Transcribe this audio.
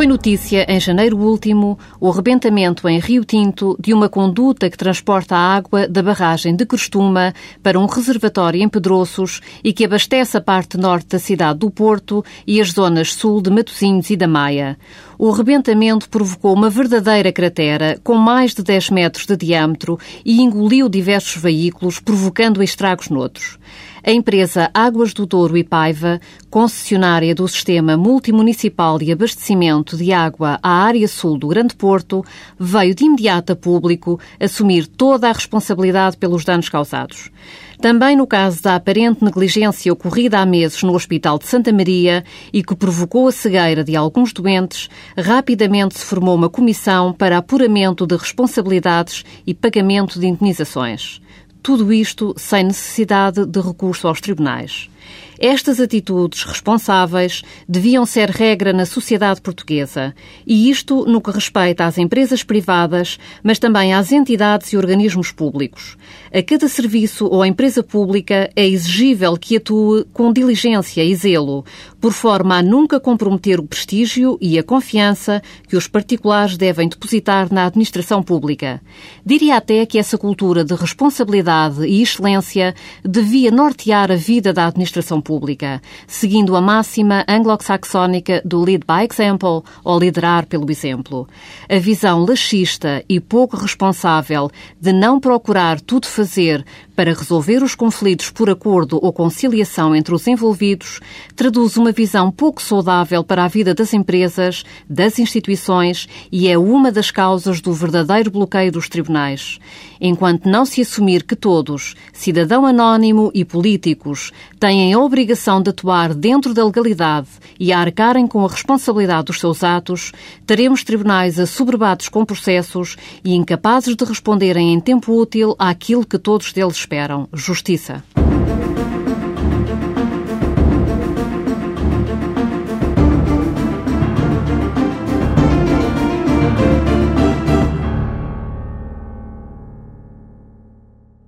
Foi notícia em janeiro último o arrebentamento em Rio Tinto de uma conduta que transporta a água da barragem de Costuma para um reservatório em Pedroços e que abastece a parte norte da cidade do Porto e as zonas sul de Matosinhos e da Maia. O arrebentamento provocou uma verdadeira cratera com mais de 10 metros de diâmetro e engoliu diversos veículos, provocando estragos noutros. A empresa Águas do Douro e Paiva, concessionária do Sistema Multimunicipal de Abastecimento de Água à área sul do Grande Porto, veio de imediato a público assumir toda a responsabilidade pelos danos causados. Também no caso da aparente negligência ocorrida há meses no Hospital de Santa Maria e que provocou a cegueira de alguns doentes, rapidamente se formou uma comissão para apuramento de responsabilidades e pagamento de indenizações. Tudo isto sem necessidade de recurso aos tribunais. Estas atitudes responsáveis deviam ser regra na sociedade portuguesa, e isto no que respeita às empresas privadas, mas também às entidades e organismos públicos. A cada serviço ou empresa pública é exigível que atue com diligência e zelo, por forma a nunca comprometer o prestígio e a confiança que os particulares devem depositar na administração pública. Diria até que essa cultura de responsabilidade e excelência devia nortear a vida da administração pública pública, seguindo a máxima anglo-saxónica do lead by example ou liderar pelo exemplo. A visão laxista e pouco responsável de não procurar tudo fazer para resolver os conflitos por acordo ou conciliação entre os envolvidos traduz uma visão pouco saudável para a vida das empresas, das instituições e é uma das causas do verdadeiro bloqueio dos tribunais. Enquanto não se assumir que todos, cidadão anónimo e políticos, têm a obrigação de atuar dentro da legalidade e a arcarem com a responsabilidade dos seus atos, teremos tribunais assoberbados com processos e incapazes de responderem em tempo útil àquilo que todos deles esperam: justiça.